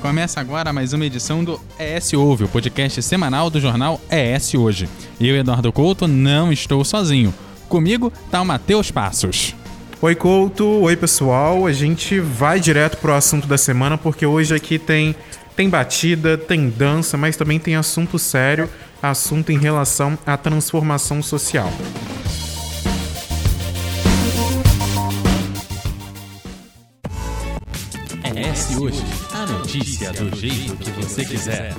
Começa agora mais uma edição do ES Ouve, o podcast semanal do jornal ES Hoje. Eu, Eduardo Couto, não estou sozinho. Comigo tá o Matheus Passos. Oi, Couto. Oi, pessoal. A gente vai direto pro assunto da semana porque hoje aqui tem tem batida, tem dança, mas também tem assunto sério, assunto em relação à transformação social. ES Hoje, notícia do jeito que você quiser.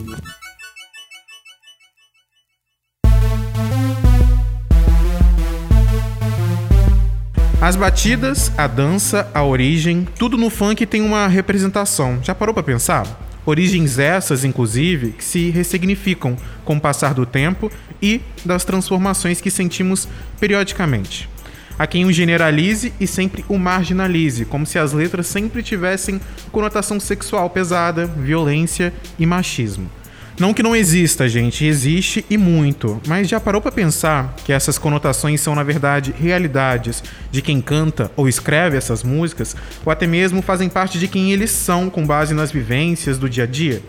As batidas, a dança, a origem, tudo no funk tem uma representação. Já parou para pensar? Origens essas, inclusive, que se ressignificam com o passar do tempo e das transformações que sentimos periodicamente. Há quem o generalize e sempre o marginalize, como se as letras sempre tivessem conotação sexual pesada, violência e machismo. Não que não exista, gente, existe e muito, mas já parou para pensar que essas conotações são na verdade realidades de quem canta ou escreve essas músicas, ou até mesmo fazem parte de quem eles são com base nas vivências do dia a dia?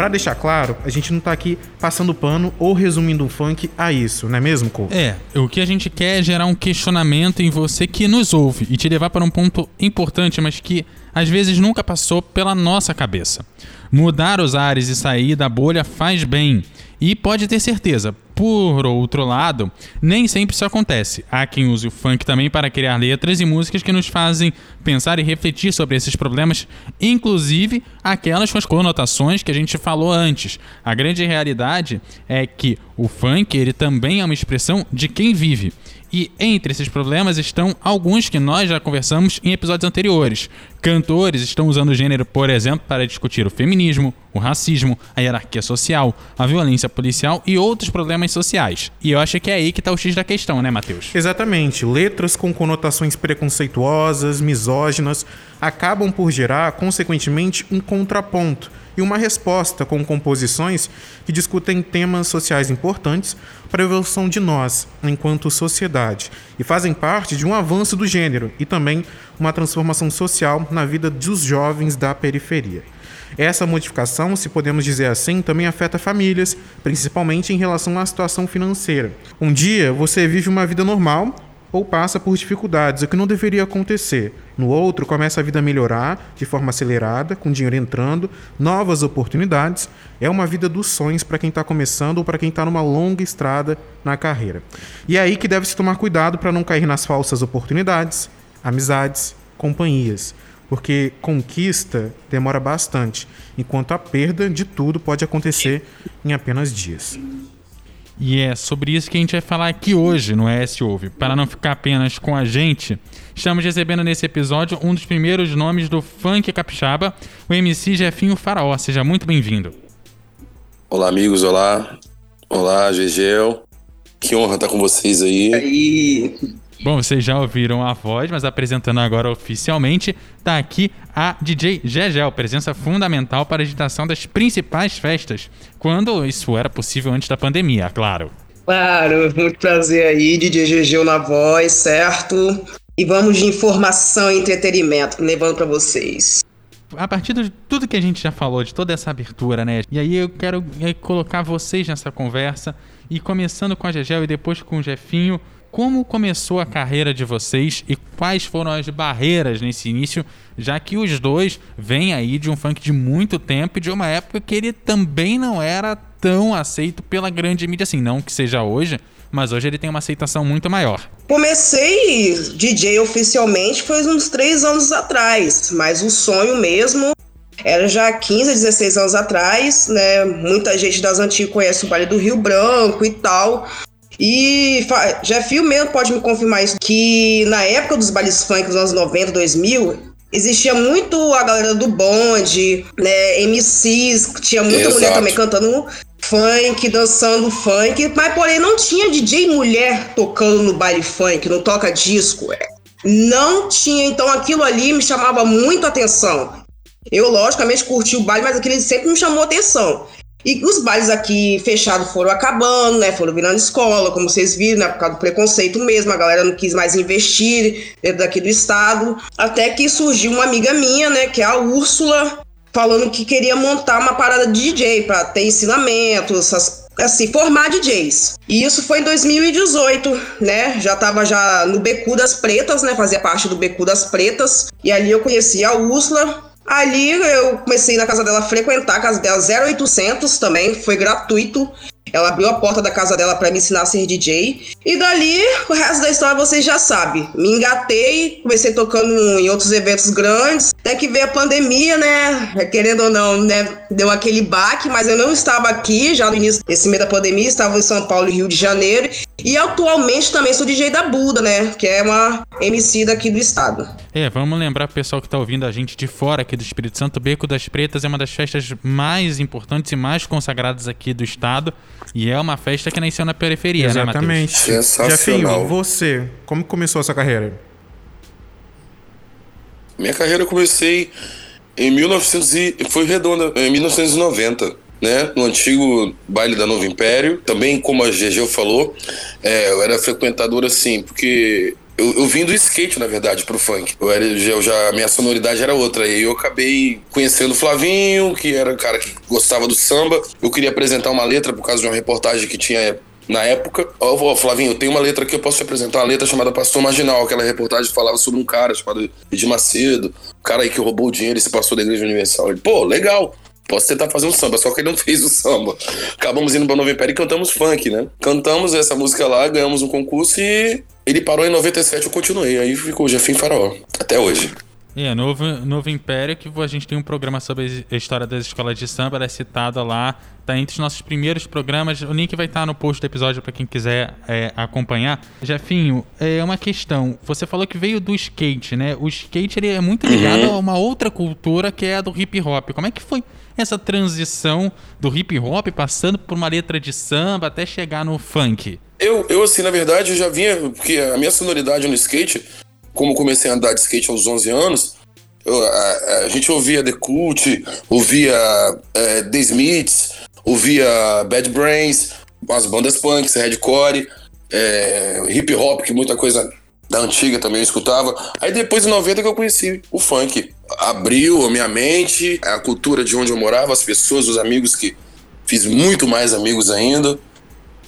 Para deixar claro, a gente não tá aqui passando pano ou resumindo o funk a isso, não é mesmo, Cole? É, o que a gente quer é gerar um questionamento em você que nos ouve e te levar para um ponto importante, mas que às vezes nunca passou pela nossa cabeça. Mudar os ares e sair da bolha faz bem. E pode ter certeza, por outro lado, nem sempre isso acontece. Há quem use o funk também para criar letras e músicas que nos fazem pensar e refletir sobre esses problemas, inclusive aquelas com as conotações que a gente falou antes. A grande realidade é que o funk ele também é uma expressão de quem vive. E entre esses problemas estão alguns que nós já conversamos em episódios anteriores. Cantores estão usando o gênero, por exemplo, para discutir o feminismo, o racismo, a hierarquia social, a violência policial e outros problemas sociais. E eu acho que é aí que está o X da questão, né, Matheus? Exatamente. Letras com conotações preconceituosas, misóginas, acabam por gerar, consequentemente, um contraponto e uma resposta com composições que discutem temas sociais importantes para a evolução de nós, enquanto sociedade, e fazem parte de um avanço do gênero e também uma transformação social na vida dos jovens da periferia. Essa modificação, se podemos dizer assim, também afeta famílias, principalmente em relação à situação financeira. Um dia você vive uma vida normal ou passa por dificuldades, o que não deveria acontecer. No outro, começa a vida a melhorar de forma acelerada, com dinheiro entrando, novas oportunidades. É uma vida dos sonhos para quem está começando ou para quem está numa longa estrada na carreira. E é aí que deve se tomar cuidado para não cair nas falsas oportunidades, amizades, companhias. Porque conquista demora bastante, enquanto a perda de tudo pode acontecer em apenas dias. E é sobre isso que a gente vai falar aqui hoje no ES Ouve. Para não ficar apenas com a gente, estamos recebendo nesse episódio um dos primeiros nomes do funk capixaba, o MC Jefinho Faraó. Seja muito bem-vindo. Olá, amigos. Olá. Olá, Gegel. Que honra estar com vocês aí. E aí? Bom, vocês já ouviram a voz, mas apresentando agora oficialmente, está aqui a DJ Gegel, presença fundamental para a agitação das principais festas, quando isso era possível antes da pandemia, claro. Claro, muito prazer aí, DJ Gegel na voz, certo? E vamos de informação e entretenimento, levando para vocês. A partir de tudo que a gente já falou, de toda essa abertura, né? E aí eu quero colocar vocês nessa conversa, e começando com a Gegel e depois com o Jefinho, como começou a carreira de vocês e quais foram as barreiras nesse início, já que os dois vêm aí de um funk de muito tempo e de uma época que ele também não era tão aceito pela grande mídia assim, não que seja hoje, mas hoje ele tem uma aceitação muito maior. Comecei DJ oficialmente foi uns três anos atrás, mas o sonho mesmo era já 15, 16 anos atrás, né? Muita gente das antigas conhece o baile do Rio Branco e tal. E Jeffio mesmo pode me confirmar isso, que na época dos bailes funk dos anos 90, 2000, existia muito a galera do bonde, né, MCs, tinha muita Exato. mulher também cantando funk, dançando funk, mas porém não tinha DJ mulher tocando no baile funk, no toca disco. É. Não tinha, então aquilo ali me chamava muito atenção. Eu, logicamente, curti o baile, mas aquilo sempre me chamou atenção. E os bailes aqui fechados foram acabando, né? Foram virando escola, como vocês viram, né? Por causa do preconceito mesmo, a galera não quis mais investir dentro daqui do estado. Até que surgiu uma amiga minha, né? Que é a Úrsula, falando que queria montar uma parada de DJ para ter ensinamentos, assim, formar DJs. E isso foi em 2018, né? Já tava já no Becu das Pretas, né? Fazia parte do Becu das Pretas. E ali eu conheci a Úrsula. Ali eu comecei na casa dela frequentar a casa dela 0800 também, foi gratuito. Ela abriu a porta da casa dela para me ensinar a ser DJ. E dali, o resto da história você já sabe. Me engatei, comecei tocando em outros eventos grandes. Até que veio a pandemia, né? Querendo ou não, né? Deu aquele baque, mas eu não estava aqui já no início desse meio da pandemia. Estava em São Paulo e Rio de Janeiro. E atualmente também sou DJ da Buda, né? Que é uma MC daqui do estado. É, vamos lembrar pro pessoal que tá ouvindo a gente de fora aqui do Espírito Santo, Beco das Pretas é uma das festas mais importantes e mais consagradas aqui do estado. E é uma festa que nasceu na periferia, Exatamente. né, Matheus? Sensacional. Jefinho, você, como começou a sua carreira? Minha carreira eu comecei em 1900 e foi redonda, em 1990. Né, no antigo baile da Novo Império. Também, como a GG falou, é, eu era frequentador assim, porque eu, eu vim do skate, na verdade, pro funk. Eu era, eu já, minha sonoridade era outra. E eu acabei conhecendo o Flavinho, que era um cara que gostava do samba. Eu queria apresentar uma letra por causa de uma reportagem que tinha na época. Ó, oh, Flavinho, tenho uma letra aqui, eu posso te apresentar uma letra chamada Pastor Marginal. Aquela reportagem falava sobre um cara chamado Edir Macedo, um cara aí que roubou o dinheiro e se passou da Igreja Universal. Ele, pô, legal. Posso tentar fazer um samba, só que ele não fez o samba. Acabamos indo pra Nova Império e cantamos funk, né? Cantamos essa música lá, ganhamos um concurso e ele parou em 97, eu continuei. Aí ficou o Jefim Faraó. Até hoje. É, Novo, Novo Império, que a gente tem um programa sobre a história das escolas de samba, ela é citada lá, tá entre os nossos primeiros programas. O link vai estar tá no post do episódio para quem quiser é, acompanhar. Jefinho, é uma questão. Você falou que veio do skate, né? O skate ele é muito ligado uhum. a uma outra cultura que é a do hip hop. Como é que foi essa transição do hip hop passando por uma letra de samba até chegar no funk? Eu, eu assim, na verdade, eu já vinha, porque a minha sonoridade no skate, como comecei a andar de skate aos 11 anos, eu, a, a, gente ouvia The Cult, ouvia é, The Smiths, ouvia Bad Brains, as bandas punks, hardcore, é, hip hop, que muita coisa da antiga também eu escutava. Aí depois, em 90, que eu conheci o funk. Abriu a minha mente, a cultura de onde eu morava, as pessoas, os amigos que fiz muito mais amigos ainda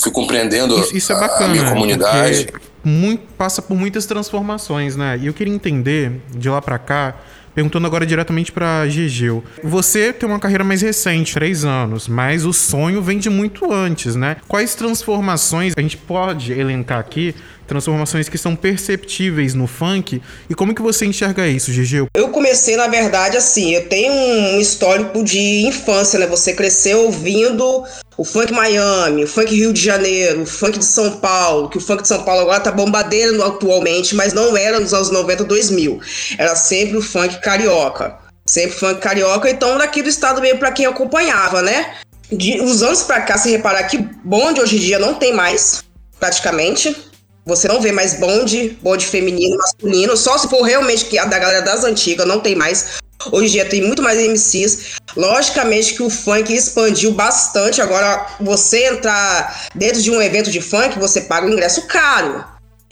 fui compreendendo isso, isso é bacana, a minha comunidade. Muito, passa por muitas transformações, né? E eu queria entender, de lá para cá, perguntando agora diretamente para Gegeu. Você tem uma carreira mais recente, três anos, mas o sonho vem de muito antes, né? Quais transformações a gente pode elencar aqui transformações que são perceptíveis no funk. E como que você enxerga isso, Gigi? Eu comecei, na verdade, assim, eu tenho um histórico de infância, né? Você cresceu ouvindo o funk Miami, o funk Rio de Janeiro, o funk de São Paulo, que o funk de São Paulo agora tá bombadeiro atualmente, mas não era nos anos 90, 2000. Era sempre o funk carioca. Sempre funk carioca, então daqui do estado mesmo para quem acompanhava, né? De uns anos para cá, se reparar que bonde hoje em dia não tem mais, praticamente. Você não vê mais bonde, bonde feminino, masculino, só se for realmente que a da galera das antigas, não tem mais. Hoje em dia tem muito mais MCs. Logicamente que o funk expandiu bastante. Agora, você entrar dentro de um evento de funk, você paga um ingresso caro.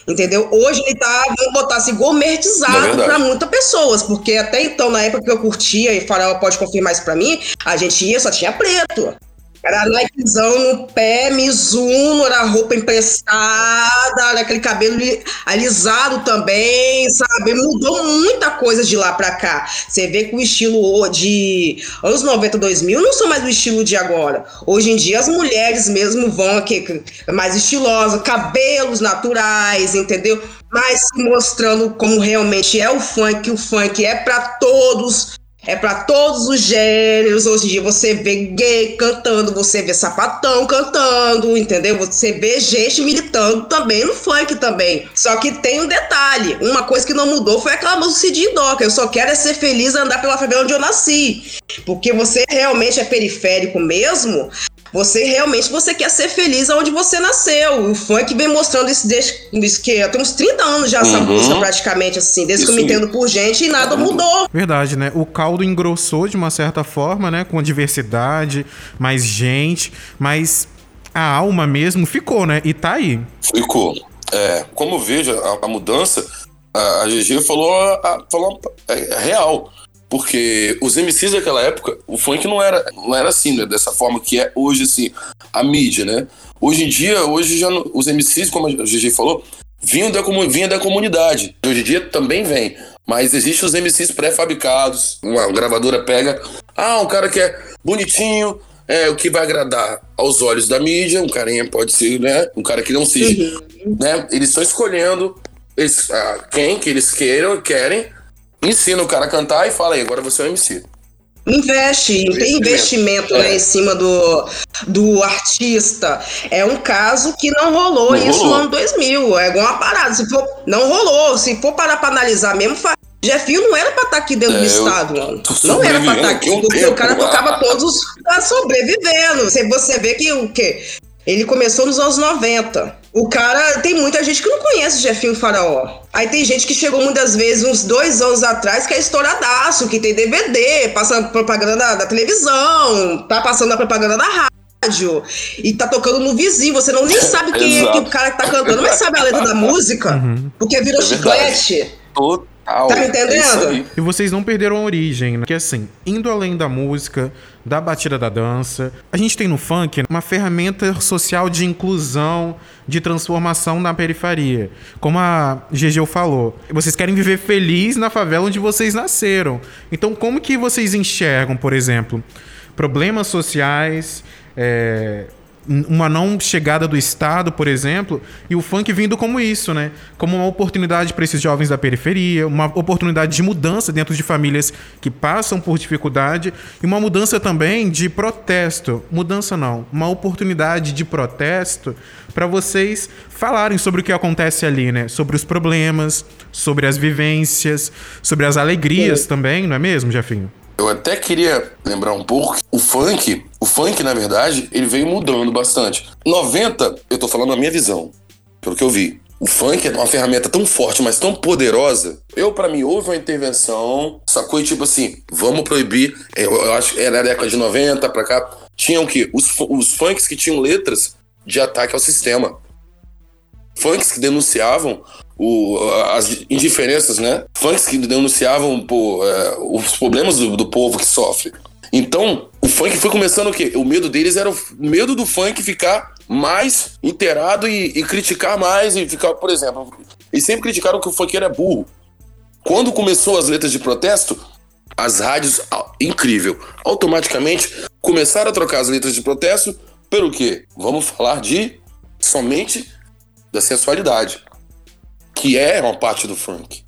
Entendeu? Hoje ele tá, vamos botar assim, gourmetizado é para muitas pessoas, porque até então, na época que eu curtia, e Farol pode confirmar isso pra mim, a gente ia, só tinha preto. Era Nikezão no pé, Mizuno, era roupa emprestada, era aquele cabelo alisado também, sabe? Mudou muita coisa de lá pra cá. Você vê que o estilo de anos 90, 2000 não são mais o estilo de agora. Hoje em dia as mulheres mesmo vão aqui mais estilosas, cabelos naturais, entendeu? Mas mostrando como realmente é o funk, o funk é para todos, é para todos os gêneros. Hoje em dia você vê gay cantando, você vê sapatão cantando, entendeu? Você vê gente militando também no funk também. Só que tem um detalhe: uma coisa que não mudou foi aquela música de Doca. Eu só quero é ser feliz andar pela favela onde eu nasci. Porque você realmente é periférico mesmo. Você realmente você quer ser feliz onde você nasceu. O funk vem mostrando isso desde, desde que tem uns 30 anos já essa uhum. música praticamente assim, desde isso que eu me entendo por gente e nada mudou. Verdade, né? O caldo engrossou de uma certa forma, né, com a diversidade, mais gente, mas a alma mesmo ficou, né? E tá aí. Ficou. É, como vejo a, a mudança, a, a GG falou, a, falou é, real. Porque os MCs daquela época, o funk não era, não era assim, né? Dessa forma que é hoje, assim, a mídia, né? Hoje em dia, hoje já os MCs, como a GG falou, vinham da, vinha da comunidade. Hoje em dia também vem. Mas existem os MCs pré-fabricados. Uma gravadora pega. Ah, um cara que é bonitinho, é o que vai agradar aos olhos da mídia. Um carinha pode ser, né? Um cara que não seja. Né? Eles estão escolhendo ah, quem que eles queiram, querem. Ensina o cara a cantar e fala aí, agora você é o MC. Investe, tem Investimento. investimento É. né, em cima do, do artista. É um caso que não rolou Não isso rolou. no ano 2000. É igual uma parada. Se for, não rolou. Se for parar pra analisar mesmo, fa- Jefinho não era pra estar aqui dentro É, do estado, mano. Não era pra sobrevivendo estar aqui porque tempo. o cara tocava todos os. tá sobrevivendo. Você, você vê que o quê? Ele começou nos anos 90. O cara. Tem muita gente que não conhece o Jefinho Faraó. Aí tem gente que chegou muitas vezes, uns dois anos atrás, que é estouradaço, que tem DVD, passa propaganda da, da televisão, tá passando a propaganda da rádio. E tá tocando no vizinho. Você não nem sabe quem é que o cara que tá cantando, mas sabe a letra da música. Porque virou É chiclete. Total. Tá me entendendo? É. E vocês não perderam a origem, né? Que assim, indo além da música, da batida da dança, a gente tem no funk uma ferramenta social de inclusão, de transformação na periferia. Como a Gegeu falou, vocês querem viver feliz na favela onde vocês nasceram. Então, como que vocês enxergam, por exemplo, problemas sociais, é, uma não chegada do Estado, por exemplo, e o funk vindo como isso, né? Como uma oportunidade para esses jovens da periferia, uma oportunidade de mudança dentro de famílias que passam por dificuldade e uma mudança também de protesto. Mudança não, uma oportunidade de protesto para vocês falarem sobre o que acontece ali, né? Sobre os problemas, sobre as vivências, sobre as alegrias também, não é mesmo, Jefinho? Eu até queria lembrar um pouco que o funk, o funk, na verdade, ele veio mudando bastante. 90, eu tô falando a minha visão, pelo que eu vi. O funk é uma ferramenta tão forte, mas tão poderosa. Eu, pra mim, houve uma intervenção, sacou? E tipo assim, vamos proibir. Eu, eu acho que era na década de 90 pra cá. Tinham que os, os funks que tinham letras de ataque ao sistema. Funks que denunciavam o, as indiferenças, né? Funks que denunciavam pô, é, os problemas do, do povo que sofre. Então, o funk foi começando o quê? O medo deles era o medo do funk ficar mais inteirado e, e criticar mais e ficar, por exemplo, eles sempre criticaram que o funkeiro é burro. Quando começou as letras de protesto, as rádios, incrível, automaticamente começaram a trocar as letras de protesto pelo quê? Vamos falar de somente da sensualidade, que é uma parte do funk.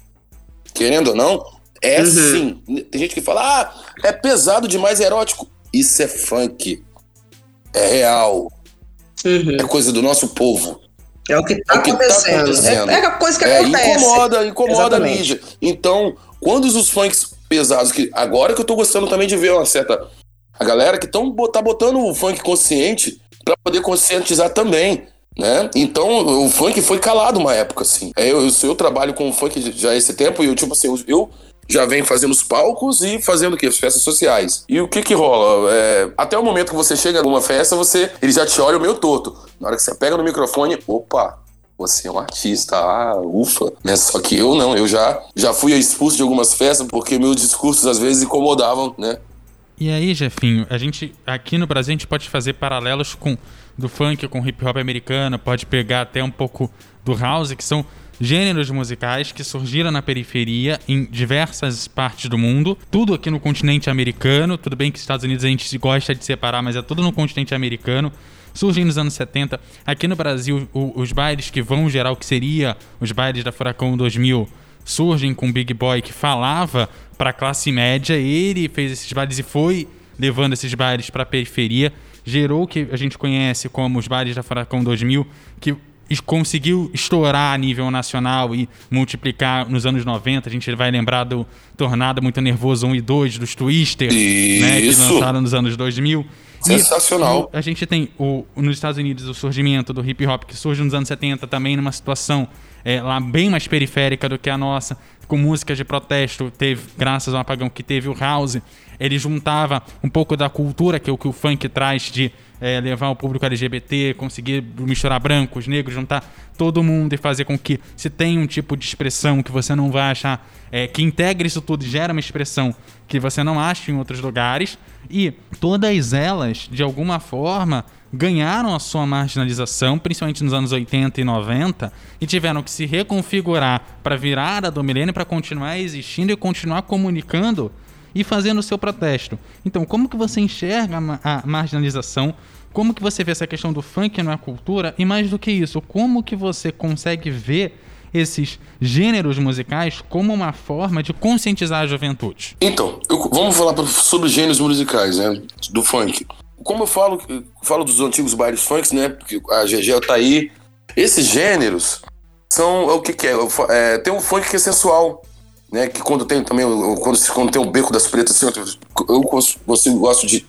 Querendo ou não, é Uhum. sim. Tem gente que fala, ah, é pesado demais, é erótico. Isso é funk. É real. Uhum. É coisa do nosso povo. É o que tá É o que tá acontecendo. acontecendo. É, é a coisa que É, acontece. incomoda, incomoda a Exatamente. mídia. Então, quando os funks pesados, que agora que eu tô gostando também de ver uma certa. A galera que tão, tá botando o funk consciente pra poder conscientizar também. Né? Então, o funk foi calado uma época, assim. É, eu, eu, eu trabalho com funk já esse tempo e eu, tipo assim, eu, eu já venho fazendo os palcos e fazendo o quê? As festas sociais. E o que que rola? É, até o momento que você chega numa festa, você ele já te olha meio torto. Na hora que você pega no microfone, opa, você é um artista, ah, ufa. Né? Só que eu não, eu já, já fui expulso de algumas festas porque meus discursos às vezes incomodavam, né? E aí, Jefinho, a gente aqui no Brasil a gente pode fazer paralelos com do funk com hip hop americano, pode pegar até um pouco do house, que são gêneros musicais que surgiram na periferia em diversas partes do mundo, tudo aqui no continente americano. Tudo bem que Estados Unidos a gente gosta de separar, mas é tudo no continente americano. Surgindo nos anos 70. Aqui no Brasil, o- os bailes que vão gerar o que seria os bailes da Furacão 2000 surgem com o Big Boy que falava para a classe média. Ele fez esses bailes e foi levando esses bailes para a periferia. Gerou o que a gente conhece como os bailes da Furacão 2000, que conseguiu estourar a nível nacional e multiplicar nos anos 90. A gente vai lembrar do Tornado Muito Nervoso 1 e 2, dos Twister, né, que lançaram nos anos 2000. E Sensacional. a gente tem o, nos Estados Unidos o surgimento do hip hop que surge nos anos 70 também numa situação é, lá bem mais periférica do que a nossa, com músicas de protesto, teve graças ao apagão que teve o house, ele juntava um pouco da cultura que o que o funk traz de é, levar o público LGBT, conseguir misturar brancos, negros, juntar todo mundo e fazer com que se tenha um tipo de expressão que você não vai achar, é, que integre isso tudo gera uma expressão que você não acha em outros lugares. E todas elas, de alguma forma, ganharam a sua marginalização, principalmente nos anos 80 e 90, e tiveram que se reconfigurar para virar a do milênio, para continuar existindo e continuar comunicando e fazendo o seu protesto. Então, como que você enxerga a marginalização? Como que você vê essa questão do funk na cultura? E mais do que isso, como que você consegue ver esses gêneros musicais como uma forma de conscientizar a juventude? Então, eu, vamos falar sobre os gêneros musicais, né? Do funk. Como eu falo, eu falo dos antigos bailes funks, né? Porque a GG tá aí. Esses gêneros são o que, que é? é? Tem um funk que é sensual, né? Que quando tem também, quando, quando tem o beco das pretas, assim, eu consigo, gosto de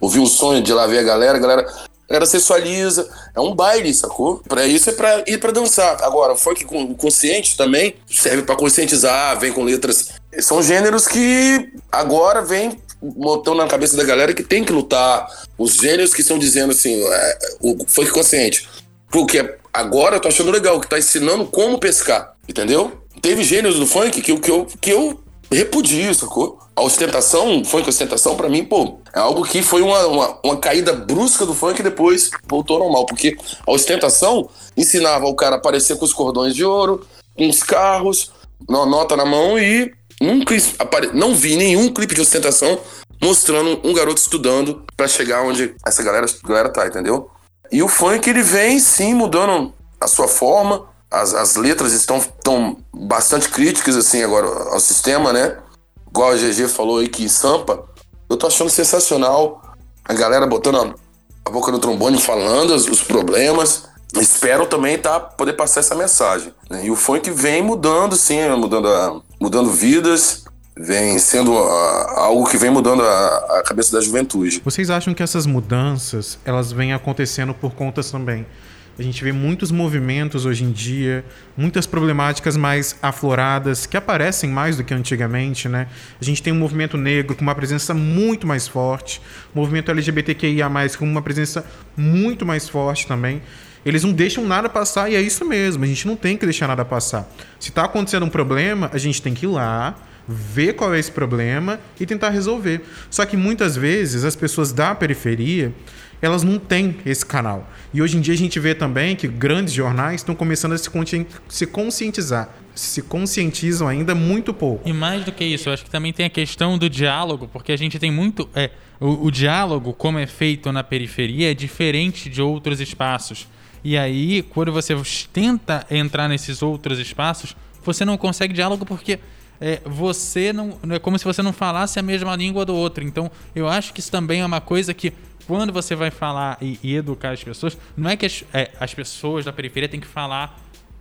ouvir um sonho de lá ver a galera, a galera, a galera sensualiza, é um baile, sacou? Pra isso é pra ir pra dançar. Agora, o funk consciente também serve para conscientizar, vem com letras. São gêneros que agora vem botando na cabeça da galera que tem que lutar. Os gêneros que estão dizendo assim, é, o funk consciente. Porque agora eu tô achando legal, que tá ensinando como pescar, entendeu? teve gêneros do funk que, que, eu, que eu repudio, sacou? A ostentação, funk ostentação, para mim, pô, é algo que foi uma, uma, uma, caída brusca do funk e depois voltou ao normal. Porque a ostentação ensinava o cara a aparecer com os cordões de ouro, com os carros, uma nota na mão e nunca apare... não vi nenhum clipe de ostentação mostrando um garoto estudando para chegar onde essa galera, galera tá, entendeu? E o funk ele vem sim mudando a sua forma, as, as letras estão, estão bastante críticas, assim, agora ao sistema, né? Igual a GG falou aí que Sampa, eu tô achando sensacional. A galera botando a, boca no trombone, falando os, os problemas. Espero também tá, poder passar essa mensagem. Né? E o funk vem mudando, sim, mudando, a, mudando vidas, vem sendo a, algo que vem mudando a, a, cabeça da juventude. Vocês acham que essas mudanças elas vêm acontecendo por conta também a gente vê muitos movimentos hoje em dia, muitas problemáticas mais afloradas, que aparecem mais do que antigamente, né? A gente tem um movimento negro com uma presença muito mais forte, movimento LGBTQIA+, com uma presença muito mais forte também. Eles não deixam nada passar e é isso mesmo, a gente não tem que deixar nada passar. Se está acontecendo um problema, a gente tem que ir lá, ver qual é esse problema e tentar resolver. Só que muitas vezes as pessoas da periferia elas não têm esse canal. E hoje em dia a gente vê também que grandes jornais estão começando a se, se conscientizar. Se conscientizam ainda muito pouco. E mais do que isso, eu acho que também tem a questão do diálogo, porque a gente tem muito. É, o, o diálogo, como é feito na periferia, é diferente de outros espaços. E aí, quando você tenta entrar nesses outros espaços, você não consegue diálogo porque é, você não. É como se você não falasse a mesma língua do outro. Então, eu acho que isso também é uma coisa que quando você vai falar e, e educar as pessoas, não é que as, é, as pessoas da periferia têm que falar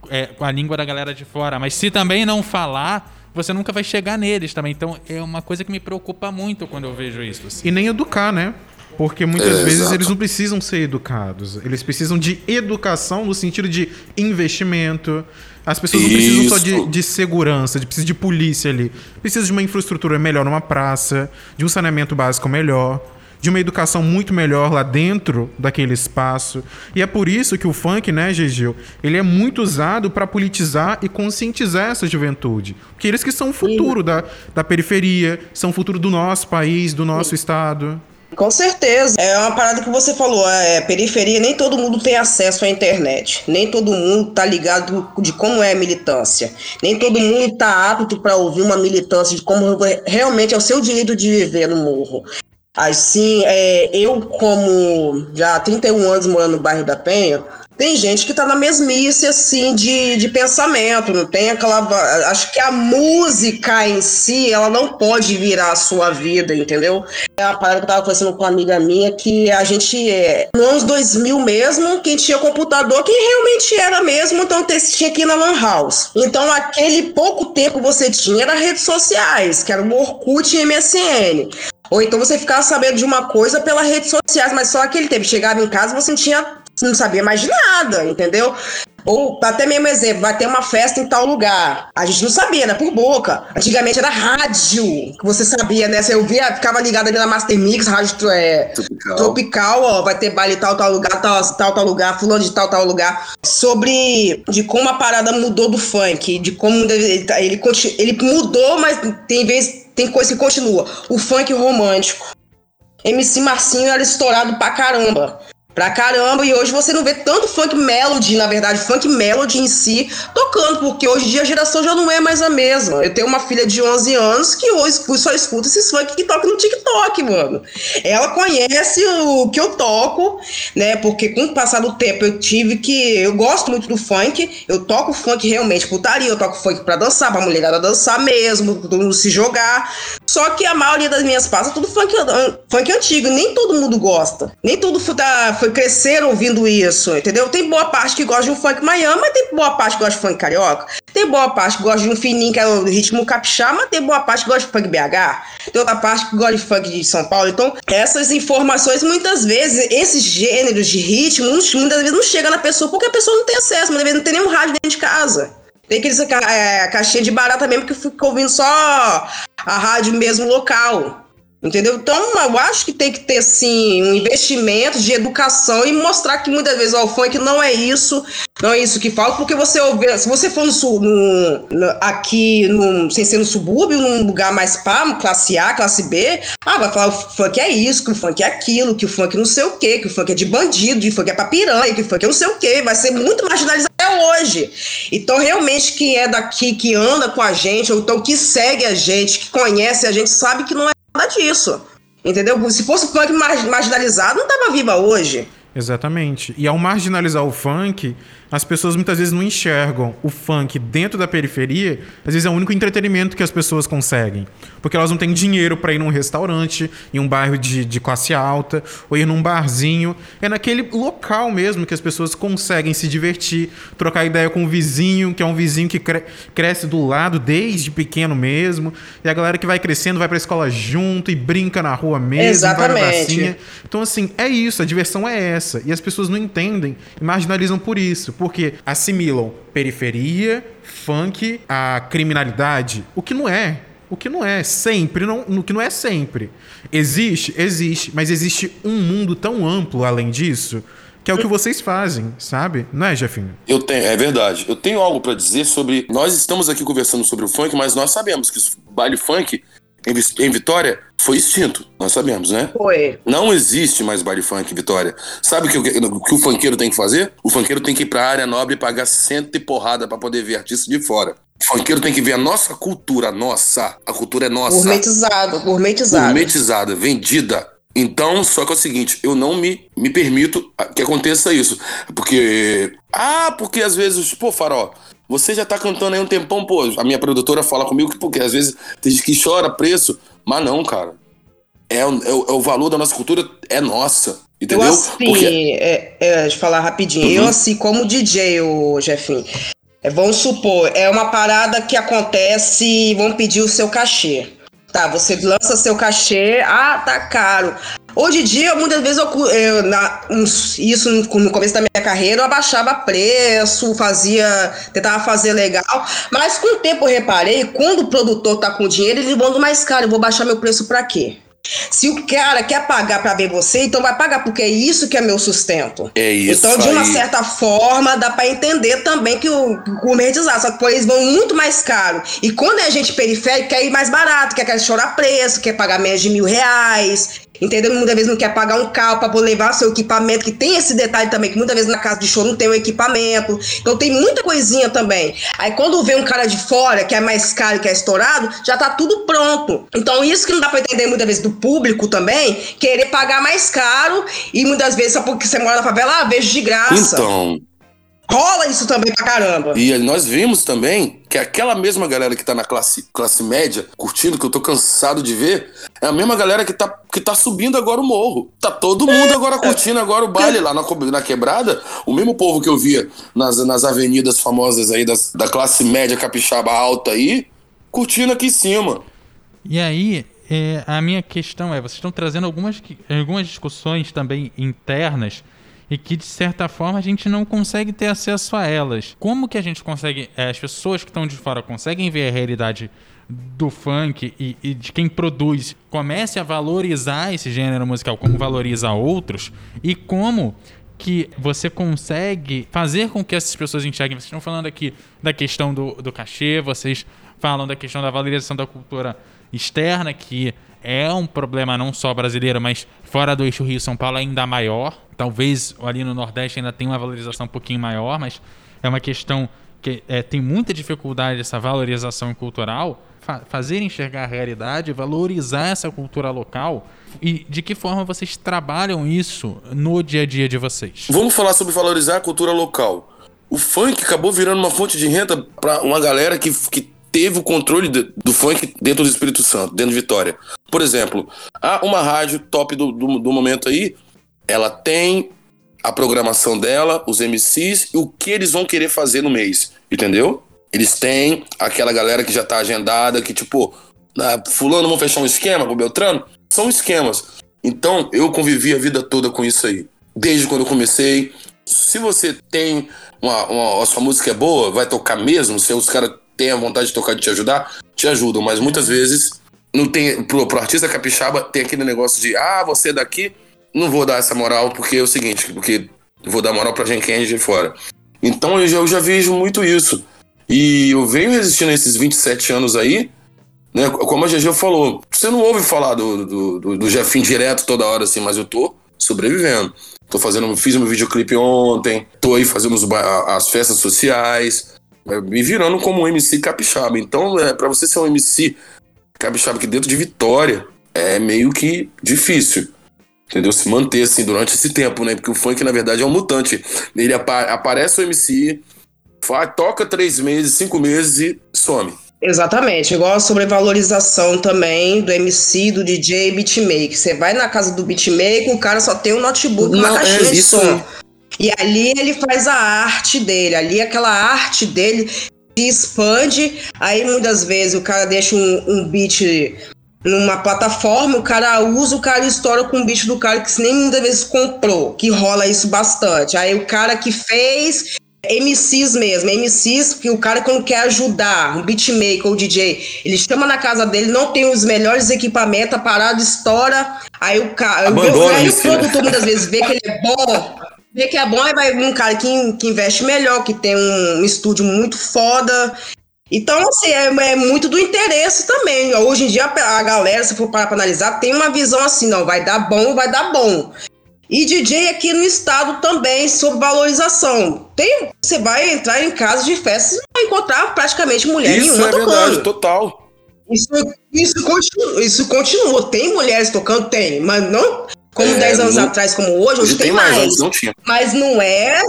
é, com a língua da galera de fora, mas se também não falar, você nunca vai chegar neles também. Então é uma coisa que me preocupa muito quando eu vejo isso. Assim. E nem educar, né? Porque muitas é, vezes exato. eles não precisam ser educados. Eles precisam de educação no sentido de investimento. As pessoas não precisam só de, de segurança, de, precisam de polícia ali. Precisam de uma infraestrutura melhor numa praça, de um saneamento básico melhor de uma educação muito melhor lá dentro daquele espaço. E é por isso que o funk, né, Gegil, ele é muito usado para politizar e conscientizar essa juventude. Porque eles que são o futuro da, da periferia, são o futuro do nosso país, do nosso estado. Com certeza. É uma parada que você falou, é periferia, nem todo mundo tem acesso à internet. Nem todo mundo tá ligado de como é a militância. Nem todo mundo tá apto para ouvir uma militância de como realmente é o seu direito de viver no morro. Assim, é, eu, como já há 31 anos morando no bairro da Penha, tem gente que tá na mesmice, assim, de, de pensamento, não tem aquela... Acho que a música em si, ela não pode virar a sua vida, entendeu? É a parada que eu tava conversando com uma amiga minha, que a gente, é, nos anos 2000 mesmo, quem tinha computador, quem realmente era mesmo, então tinha ir na Lan House. Então, aquele pouco tempo você tinha era redes sociais, que era o Orkut e MSN. Ou então você ficava sabendo de uma coisa pelas redes sociais, mas só aquele tempo. Chegava em casa você não tinha não sabia mais de nada, entendeu? Ou até mesmo exemplo, vai ter uma festa em tal lugar. A gente não sabia, né? Por boca. Antigamente era rádio, que você sabia, né? Você ouvia, ficava ligado ali na Master Mix, rádio é, tropical. tropical, ó, vai ter baile tal, tal lugar, tal, tal, tal lugar, fulano de tal, tal lugar. Sobre de como a parada mudou do funk, de como ele, ele, ele mudou, mas tem vez tem coisa que continua. O funk romântico. MC Marcinho era estourado pra caramba pra caramba. E hoje você não vê tanto funk melody, na verdade, funk melody em si, tocando, porque hoje em dia a geração já não é mais a mesma. Eu tenho uma filha de 11 anos que hoje só escuta esses funk que toca no TikTok, mano. Ela conhece o que eu toco, né? Porque com o passar do tempo eu tive que. Eu gosto muito do funk, eu toco funk realmente putaria, eu toco funk pra dançar, pra mulherada dançar mesmo, se jogar. Só que a maioria das minhas passas é tudo funk, funk antigo, nem todo mundo gosta. Nem tudo tá, foi crescer ouvindo isso, entendeu? Tem boa parte que gosta de um funk Miami, mas tem boa parte que gosta de funk carioca. Tem boa parte que gosta de um fininho, que é o ritmo capixaba, mas tem boa parte que gosta de funk BH. Tem outra parte que gosta de funk de São Paulo. Então, essas informações, muitas vezes, esses gêneros de ritmo, muitas vezes não chega na pessoa, porque a pessoa não tem acesso, muitas vezes não tem nenhum rádio dentro de casa. Tem aqueles é, caixinha de barata mesmo que fica ouvindo só a rádio mesmo local. Entendeu? Então, eu acho que tem que ter, sim, um investimento de educação e mostrar que muitas vezes ó, o funk não é isso, não é isso que falta, porque você ouve, se você for no, no, aqui, no, sem ser no subúrbio, num lugar mais pá, classe A, classe B, ah, vai falar o funk é isso, que o funk é aquilo, que o funk não sei o quê, que o funk é de bandido, que o funk é pra piranha, que o funk é não sei o quê, vai ser muito marginalizado até hoje. Então, realmente, quem é daqui, que anda com a gente, ou então que segue a gente, que conhece a gente, sabe que não é disso. Entendeu? Se fosse o funk marginalizado, não tava viva hoje. Exatamente. E ao marginalizar o funk, as pessoas muitas vezes não enxergam o funk dentro da periferia, às vezes é o único entretenimento que as pessoas conseguem. Porque elas não têm dinheiro para ir num restaurante, em um bairro de, de classe alta, ou ir num barzinho. É naquele local mesmo que as pessoas conseguem se divertir, trocar ideia com o vizinho, que é um vizinho que cre cresce do lado desde pequeno mesmo. E a galera que vai crescendo vai pra escola junto e brinca na rua mesmo, Exatamente. Então, assim, é isso, a diversão é essa. E as pessoas não entendem e marginalizam por isso porque assimilam periferia, funk, a criminalidade, o que não é. O que não é sempre, não, o que não é sempre. Existe, existe, mas existe um mundo tão amplo além disso, que é o que vocês fazem, sabe? Não é, Jefinho? Eu tenho, é verdade. Eu tenho algo para dizer sobre. Nós estamos aqui conversando sobre o funk, mas nós sabemos que o baile funk em Vitória foi extinto, nós sabemos, né? Foi. Não existe mais baile funk em Vitória. Sabe o que, o que o funkeiro tem que fazer? O funkeiro tem que ir pra área nobre e pagar cento e porrada para poder ver artista de fora. O funkeiro tem que ver a nossa cultura, nossa. A cultura é nossa. Gourmetizado, gourmetizado. Gourmetizada, vendida. Então, só que é o seguinte, eu não me, me permito que aconteça isso. Porque. Ah, porque às vezes, pô, Farol, você já tá cantando aí um tempão, pô. A minha produtora fala comigo que, porque às vezes tem gente que chora preço. Mas não, cara. É, é, o, é o valor da nossa cultura, é nossa. Entendeu? Eu, assim, porque... é, é, deixa eu falar rapidinho. Uhum. Eu, assim, como DJ, o Jefinho, é, vamos supor, é uma parada que acontece, vão pedir o seu cachê. Tá, você lança seu cachê, ah, tá caro. Hoje em dia, muitas vezes, eu, eu na, isso no começo da minha carreira, eu abaixava preço, fazia, tentava fazer legal, mas com o tempo eu reparei, quando o produtor tá com dinheiro, ele manda mais caro, eu vou baixar meu preço para quê? Se o cara quer pagar para ver você, então vai pagar, porque é isso que é meu sustento. É isso. Então, de uma aí. certa forma, dá para entender também que o gourmetizar, só que eles vão muito mais caro. E quando é gente periférica, quer ir mais barato, quer, quer chorar preço, quer pagar menos de mil reais. Entendeu? Muitas vezes não quer pagar um carro para levar seu equipamento, que tem esse detalhe também, que muitas vezes na casa de show não tem o equipamento. Então tem muita coisinha também. Aí quando vem um cara de fora, que é mais caro, que é estourado, já tá tudo pronto. Então isso que não dá para entender muitas vezes do público também, querer pagar mais caro e muitas vezes só porque você mora na favela, ah, vejo de graça. Então, Rola isso também pra caramba. E nós vimos também que aquela mesma galera que tá na classe, classe média, curtindo, que eu tô cansado de ver, é a mesma galera que tá, que tá subindo agora o morro. Tá todo mundo agora curtindo agora o baile lá na, na quebrada. O mesmo povo que eu via nas, nas avenidas famosas aí das, da classe média capixaba alta aí, curtindo aqui em cima. E aí, é, a minha questão é, vocês estão trazendo algumas, algumas discussões também internas e que de certa forma a gente não consegue ter acesso a elas. Como que a gente consegue, é, as pessoas que estão de fora conseguem ver a realidade do funk e, e, de quem produz comece a valorizar esse gênero musical como valoriza outros e como que você consegue fazer com que essas pessoas enxerguem. Vocês estão falando aqui da questão do, do cachê, vocês falam da questão da valorização da cultura externa, que é um problema não só brasileiro, mas fora do eixo Rio-São Paulo ainda maior. Talvez ali no Nordeste ainda tenha uma valorização um pouquinho maior, mas é uma questão que é, tem muita dificuldade essa valorização cultural fa fazer enxergar a realidade, valorizar essa cultura local e de que forma vocês trabalham isso no dia a dia de vocês? Vamos falar sobre valorizar a cultura local. O funk acabou virando uma fonte de renda para uma galera que, que teve o controle de, do funk dentro do Espírito Santo, dentro de Vitória. Por exemplo, há uma rádio top do, do, do momento aí, ela tem a programação dela, os MCs e o que eles vão querer fazer no mês, entendeu? Eles têm aquela galera que já tá agendada, que tipo, ah, fulano, vamos fechar um esquema com o Beltrano? São esquemas. Então, eu convivi a vida toda com isso aí. Desde quando eu comecei. Se você tem uma, uma a sua música é boa, vai tocar mesmo, se os caras têm a vontade de tocar de te ajudar, te ajudam, mas muitas vezes não tem pro, pro artista capixaba tem aquele negócio de ah, você é daqui, não vou dar essa moral porque é o seguinte, porque vou dar moral pra gente quem é de fora. Então eu já, eu já vejo muito isso. E eu venho resistindo esses 27 anos aí, né? Como a GG falou, você não ouve falar do, do, do, do Jefinho direto toda hora assim, mas eu tô sobrevivendo. Tô fazendo, fiz um videoclipe ontem, tô aí fazendo as festas sociais, né? me virando como um MC capixaba. Então, é, para você ser um MC capixaba aqui dentro de Vitória, é meio que difícil. Entendeu? Se manter assim durante esse tempo, né? Porque o funk, na verdade, é um mutante. Ele apa aparece o MC, Faz, toca três meses, cinco meses e some. Exatamente, igual a sobrevalorização também do MC, do DJ beatmaker. Você vai na casa do beatmaker, o cara só tem um notebook, uma caixinha é, de som. E ali ele faz a arte dele, ali aquela arte dele se expande. Aí muitas vezes o cara deixa um, um beat numa plataforma, o cara usa, o cara estoura com o beat do cara que nem muitas vezes comprou, que rola isso bastante. Aí o cara que fez MCs mesmo, MCs que o cara quando quer ajudar, um beatmaker ou DJ, ele chama na casa dele, não tem os melhores equipamentos, a parada estoura, aí o cara, aí o produtor muitas vezes vê que ele é bom, vê que é bom, aí vai um cara que, que investe melhor, que tem um, um estúdio muito foda. Então, assim, é, é, muito do interesse também. Hoje em dia, a galera, se for parar pra analisar, tem uma visão assim, não, vai dar bom, vai dar bom. E DJ aqui no estado também, sobre valorização. Tem, você vai entrar em casas de festas e vai encontrar praticamente mulher isso nenhuma é tocando. Verdade, total. Isso, isso, continua, isso continua. Tem mulheres tocando? Tem, mas não como é, 10 anos não, atrás, como hoje, hoje, hoje tem, tem mais. mais. não tinha. Mas não é.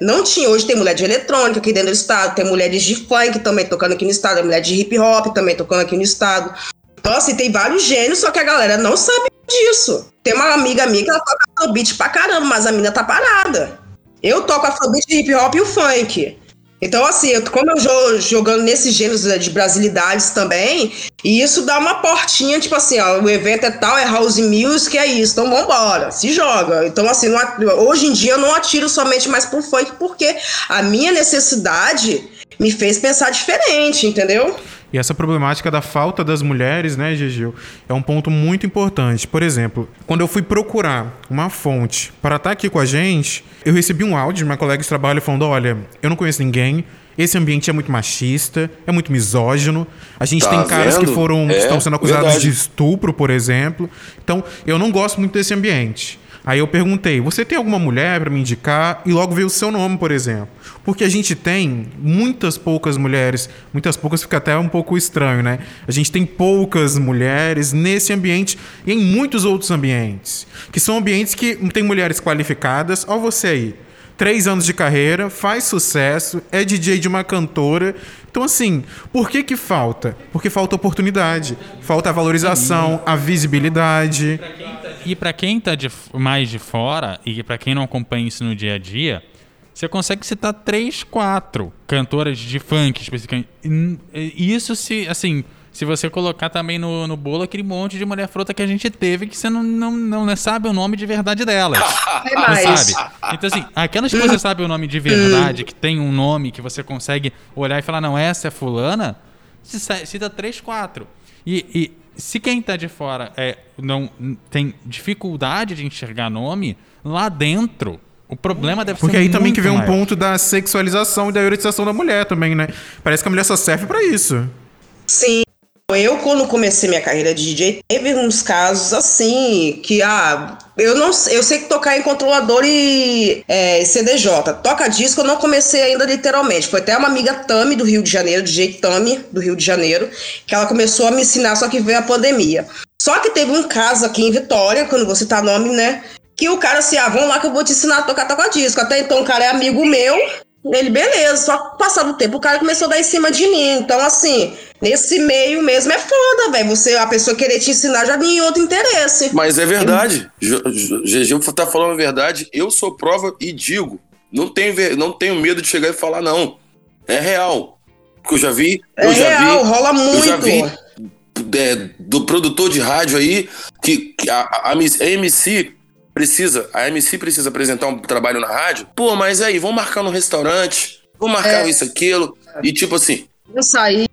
Não tinha. Hoje tem mulher de eletrônica aqui dentro do estado, tem mulheres de funk também tocando aqui no estado, tem mulher de hip hop também tocando aqui no estado. Então, assim, tem vários gêneros, só que a galera não sabe disso. Tem uma amiga minha que ela toca afrobeat pra caramba, mas a mina tá parada. Eu toco afrobeat, hip hop e o funk. Então, assim, eu, como eu jogo jogando nesses gêneros de brasilidades também, e isso dá uma portinha, tipo assim, ó, o evento é tal, é house music, é isso, então vambora, se joga. Então, assim, não, hoje em dia eu não atiro somente mais pro funk, porque a minha necessidade me fez pensar diferente, entendeu? E essa problemática da falta das mulheres, né, Gigil, é um ponto muito importante. Por exemplo, quando eu fui procurar uma fonte para estar aqui com a gente, eu recebi um áudio de uma colega de trabalho falando: olha, eu não conheço ninguém, esse ambiente é muito machista, é muito misógino. A gente tá tem caras vendo? que foram é, estão sendo acusados verdade. de estupro, por exemplo. Então, eu não gosto muito desse ambiente. Aí eu perguntei: "Você tem alguma mulher para me indicar?" E logo veio o seu nome, por exemplo. Porque a gente tem muitas poucas mulheres, muitas poucas fica até um pouco estranho, né? A gente tem poucas mulheres nesse ambiente e em muitos outros ambientes, que são ambientes que tem mulheres qualificadas. Ó você aí, três anos de carreira, faz sucesso, é DJ de uma cantora. Então, assim, por que que falta? Porque falta oportunidade, falta a valorização, a visibilidade. E para quem está mais de fora e para quem não acompanha isso no dia a dia, você consegue citar três, quatro cantoras de funk especificamente. E isso se, assim, se você colocar também no, no bolo aquele monte de mulher fruta que a gente teve que você não, não, não sabe o nome de verdade delas. É Não mais. sabe? Então, assim, aquelas que você sabe o nome de verdade, que tem um nome que você consegue olhar e falar, não, essa é fulana, cita três, quatro. E, e se quem tá de fora é, não tem dificuldade de enxergar nome, lá dentro, o problema deve Porque ser aí também que vem um maior. ponto da sexualização e da erotização da mulher também, né? Parece que a mulher só serve pra isso. Sim. Eu, quando comecei minha carreira de DJ, teve uns casos assim, que, ah, eu não eu sei que tocar em controlador e é, CDJ. Toca disco eu não comecei ainda literalmente. Foi até uma amiga Tami do Rio de Janeiro, DJ Tami do Rio de Janeiro, que ela começou a me ensinar, só que veio a pandemia. Só que teve um caso aqui em Vitória, quando você tá nome, né? Que o cara assim, ah, vamos lá que eu vou te ensinar a tocar toca disco. Até então o cara é amigo meu, ele, beleza, só passado o tempo o cara começou a dar em cima de mim. Então, assim, nesse meio mesmo é foda, velho. Você, a pessoa querer te ensinar já vinha em outro interesse. Mas é verdade. GG tá falando a verdade. Eu sou prova e digo. Não tenho, não tenho medo de chegar e falar, não. É real. Porque eu já vi. É eu já real, vi, rola muito. Eu já vi é, do produtor de rádio aí que, que a, a, a MC precisa, a MC precisa apresentar um trabalho na rádio. Pô, mas aí, vamos marcar no restaurante, vamos marcar É. isso, aquilo. E tipo assim, Vamos sair,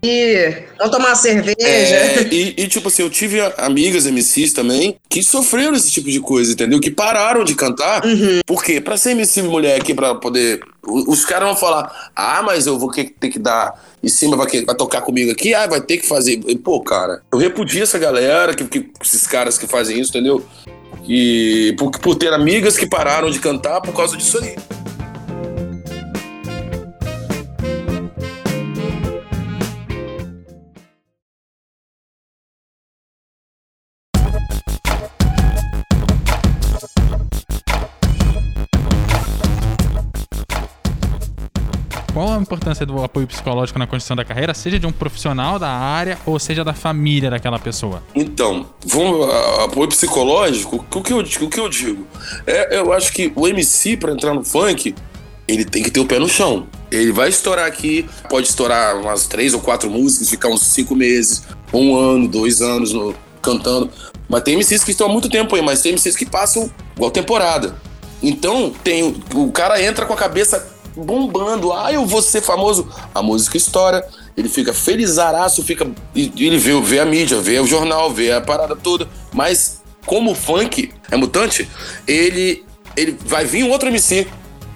vamos tomar uma cerveja. é, e, e, tipo assim, eu tive amigas MCs também que sofreram esse tipo de coisa, entendeu? Que pararam de cantar. Uhum. Por quê? Pra ser MC mulher aqui, pra poder. Os caras vão falar: ah, mas eu vou ter que dar em cima, vai, vai tocar comigo aqui, ah, vai ter que fazer. E, Pô, cara, eu repudio essa galera, que, que- esses caras que fazem isso, entendeu? E por, por ter amigas que pararam de cantar por causa disso aí. Qual a importância do apoio psicológico na construção da carreira, seja de um profissional da área ou seja da família daquela pessoa? Então, vamos, a- apoio psicológico, o que eu, o que eu digo? É, eu acho que o MC, pra entrar no funk, ele tem que ter o pé no chão. Ele vai estourar aqui, pode estourar umas três ou quatro músicas, ficar uns cinco meses, um ano, dois anos no- cantando. Mas tem MCs que estão há muito tempo aí, mas tem MCs que passam igual temporada. Então, tem, o cara entra com a cabeça bombando. Ah, eu vou ser famoso. A música estoura. Ele fica felizaraço, fica. Ele vê, vê a mídia, vê o jornal, vê a parada toda. Mas, como o funk é mutante, ele, ele vai vir um outro MC.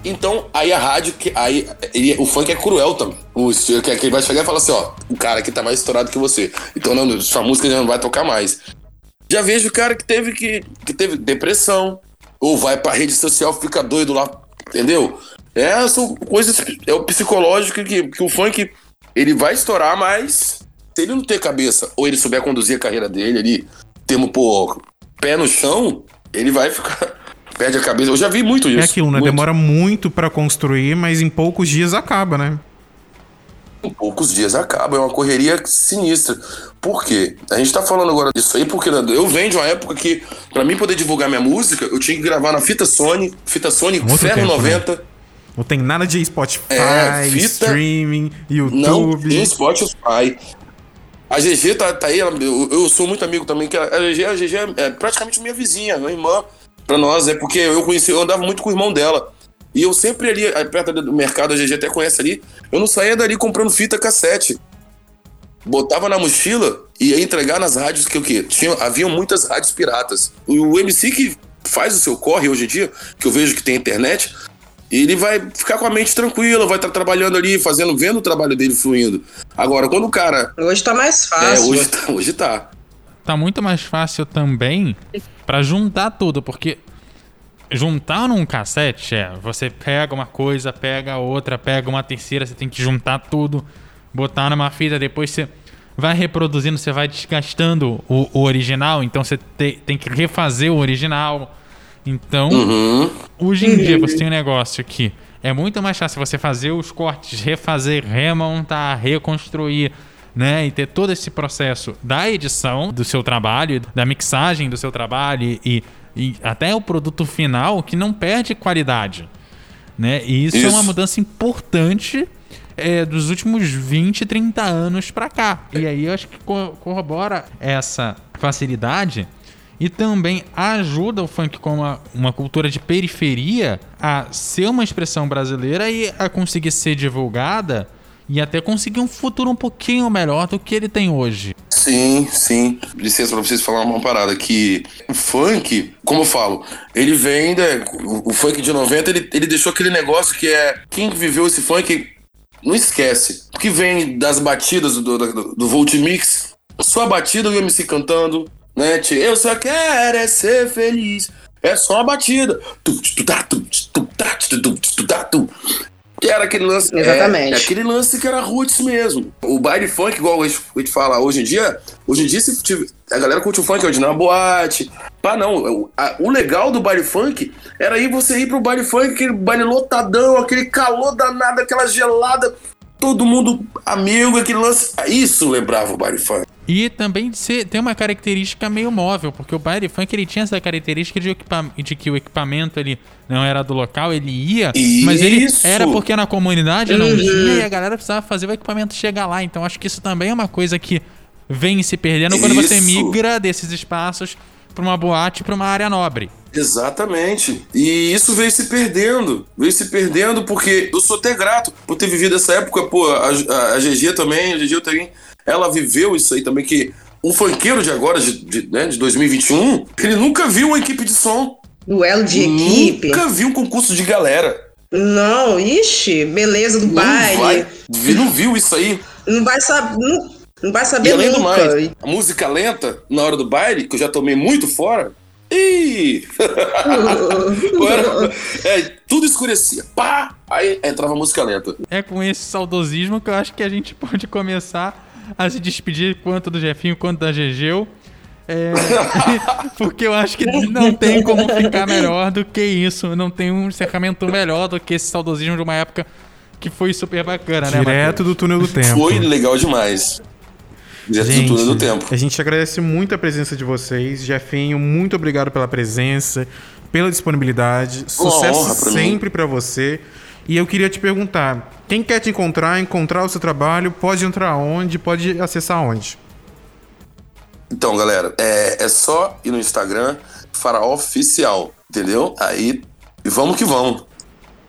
Então, aí a rádio, que aí ele- o funk é cruel também. O que ele vai chegar e falar assim: ó, o cara aqui tá mais estourado que você. Então, não, sua música já não vai tocar mais. Já vejo o cara que teve que, que teve depressão, ou vai pra rede social, fica doido lá, entendeu? É, são coisas, é o psicológico que, que o funk, ele vai estourar, mas se ele não ter cabeça, ou ele souber conduzir a carreira dele ali, termo, pô, pé no chão, ele vai ficar, perde a cabeça. Eu já vi muito isso. É aquilo, né? muito. Demora muito pra construir, mas em poucos dias acaba, né? Em poucos dias acaba, é uma correria sinistra. Por quê? A gente tá falando agora disso aí porque eu venho de uma época que, pra mim poder divulgar minha música, eu tinha que gravar na fita Sony, fita Sony Muito Ferro tempo, né? 90. Não tem nada de Spotify, É, streaming, Não, YouTube. em Spotify. A GG tá, tá aí, ela- eu, eu sou muito amigo também, que a GG, a GG é, é praticamente minha vizinha, minha irmã pra nós, é porque eu conheci, eu andava muito com o irmão dela. E eu sempre ali, aí perto do mercado, a GG até conhece ali, eu não saía dali comprando fita cassete. Botava na mochila e ia entregar nas rádios que o quê? Tinha, haviam muitas rádios piratas. O MC que faz o seu corre hoje em dia, que eu vejo que tem internet, ele vai ficar com a mente tranquila, vai estar trabalhando ali, fazendo, vendo o trabalho dele fluindo. Agora, quando o cara. Hoje tá mais É, fácil. hoje tá. Hoje tá. Tá muito mais fácil também pra juntar tudo, porque juntar num cassete é, você pega uma coisa, pega outra, pega uma terceira, você tem que juntar tudo, botar numa fita, depois você vai reproduzindo, você vai desgastando o, o original, então você te- tem que refazer o original. Então, Uhum. Hoje em dia você tem um negócio que é muito mais fácil você fazer os cortes, refazer, remontar, reconstruir, né? E ter todo esse processo da edição do seu trabalho, da mixagem do seu trabalho e, e até o produto final que não perde qualidade, né? E isso, é Isso. uma mudança importante é, dos últimos 20, 30 anos pra cá. E aí eu acho que co- corrobora essa facilidade e também ajuda o funk como uma, cultura de periferia a ser uma expressão brasileira e a conseguir ser divulgada e até conseguir um futuro um pouquinho melhor do que ele tem hoje. Sim, sim. Licença pra vocês falar uma parada que o funk, como eu falo, ele vem da, o, o funk de 90, ele, ele deixou aquele negócio que é quem viveu esse funk não esquece, porque vem das batidas do, do, do Volt Mix, só a batida o MC cantando, né? tio? Eu só quero é ser feliz. É só a batida. Tá, tá, tá, era aquele lance. é- Exatamente. É, aquele lance que era roots mesmo. O baile funk, igual a gente, fala hoje em dia, hoje em dia se a galera curte o funk hoje na boate. Pá, não. O, a- o legal do baile funk era ir você ir pro baile funk, aquele baile lotadão, aquele calor danado, aquela gelada, todo mundo amigo, aquele lance. Isso lembrava o baile funk. E também ser, tem uma característica meio móvel, porque o baile funk ele tinha essa característica de, de que o equipamento ele não era do local, ele ia, mas ele Isso. era porque na comunidade não tinha e a galera precisava fazer o equipamento chegar lá. Então acho que isso também é uma coisa que vem se perdendo quando você Isso. migra desses espaços para uma boate, para uma área nobre. Exatamente. E isso veio se perdendo. Veio se perdendo porque eu sou até grato por ter vivido essa época. Pô, a, a, a GG também, a GG também, ela viveu isso aí também, que o funkeiro de agora, de, de, né, de 2021, ele nunca viu uma equipe de som. Duelo de equipe. Nunca viu um concurso de galera. Não, ixi, beleza do Não, baile. vai, não viu isso aí. Não vai saber. Não, não vai E saber além do nunca. mais, a música lenta na hora do baile, que eu já tomei muito fora. Ih! Era- é, tudo escurecia. Pá! Aí entrava a música lenta. É com esse saudosismo que eu acho que a gente pode começar a se despedir quanto do Jefinho quanto da Gegeu. É, porque eu acho que não tem como ficar melhor do que isso. Não tem um encerramento melhor do que esse saudosismo de uma época que foi super bacana, né, Direto do túnel do tempo. Foi legal demais. Gente, do tempo. a gente agradece muito a presença de vocês. Jefinho, muito obrigado pela presença, pela disponibilidade. Sucesso honra pra sempre pra você. E eu queria te perguntar, quem quer te encontrar, encontrar o seu trabalho, pode entrar onde, pode acessar onde? Então, galera, é, é só ir no Instagram, Faraó Oficial, entendeu? Aí, e vamos que vamos.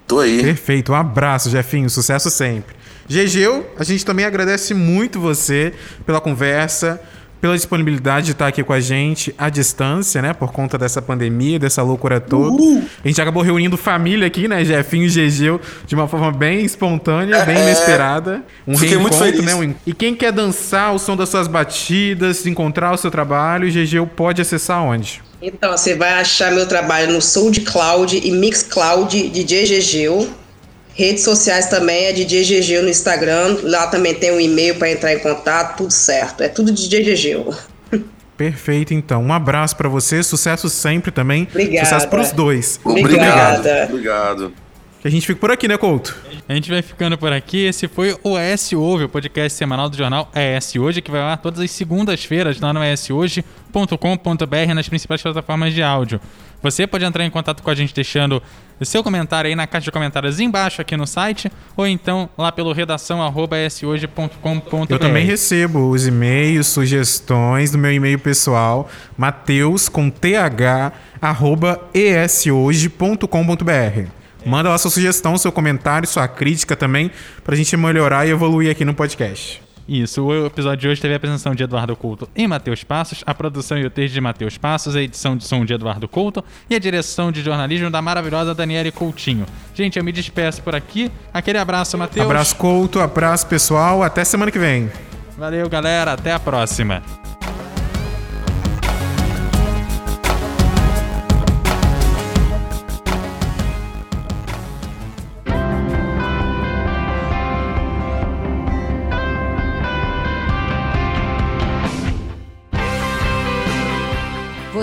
Tô aí. Perfeito, um abraço, Jefinho, sucesso sempre. Gegeu, a gente também agradece muito você pela conversa, pela disponibilidade de estar aqui com a gente à distância, né? Por conta dessa pandemia, dessa loucura toda. A gente acabou reunindo família aqui, né? Jefinho e Gegeu, de uma forma bem espontânea, bem É, inesperada. Um fiquei muito reencontro, feliz. né? Um E quem quer dançar o som das suas batidas, encontrar o seu trabalho, Gegeu pode acessar onde? Então, você vai achar meu trabalho no SoundCloud e Mixcloud de DGGU. Redes sociais também é de DGGU no Instagram. Lá também tem um e-mail para entrar em contato, tudo certo. É tudo de DGGU. Perfeito, então. Um abraço pra você, sucesso sempre também. Obrigada. Sucesso pros dois. Obrigada. Obrigado. Que a gente fica por aqui, né, Couto? A gente vai ficando por aqui. Esse foi o ES Ouve, o podcast semanal do jornal ES Hoje, que vai lá todas as segundas-feiras lá no eshoje.com.br nas principais plataformas de áudio. Você pode entrar em contato com a gente deixando seu comentário aí na caixa de comentários embaixo aqui no site, ou então lá pelo redação arroba eshoje.com.br. Eu também recebo os e-mails, sugestões do meu e-mail pessoal, mateus com th, arroba eshoje.com.br. Manda lá sua sugestão, seu comentário, sua crítica também, pra gente melhorar e evoluir aqui no podcast. Isso, o episódio de hoje teve a apresentação de Eduardo Couto e Matheus Passos, a produção e o texto de Matheus Passos, a edição de som de Eduardo Couto e a direção de jornalismo da maravilhosa Daniele Coutinho. Gente, eu me despeço por aqui. Aquele abraço, Matheus. Abraço, Couto, abraço, pessoal. Até semana que vem. Valeu, galera. Até a próxima.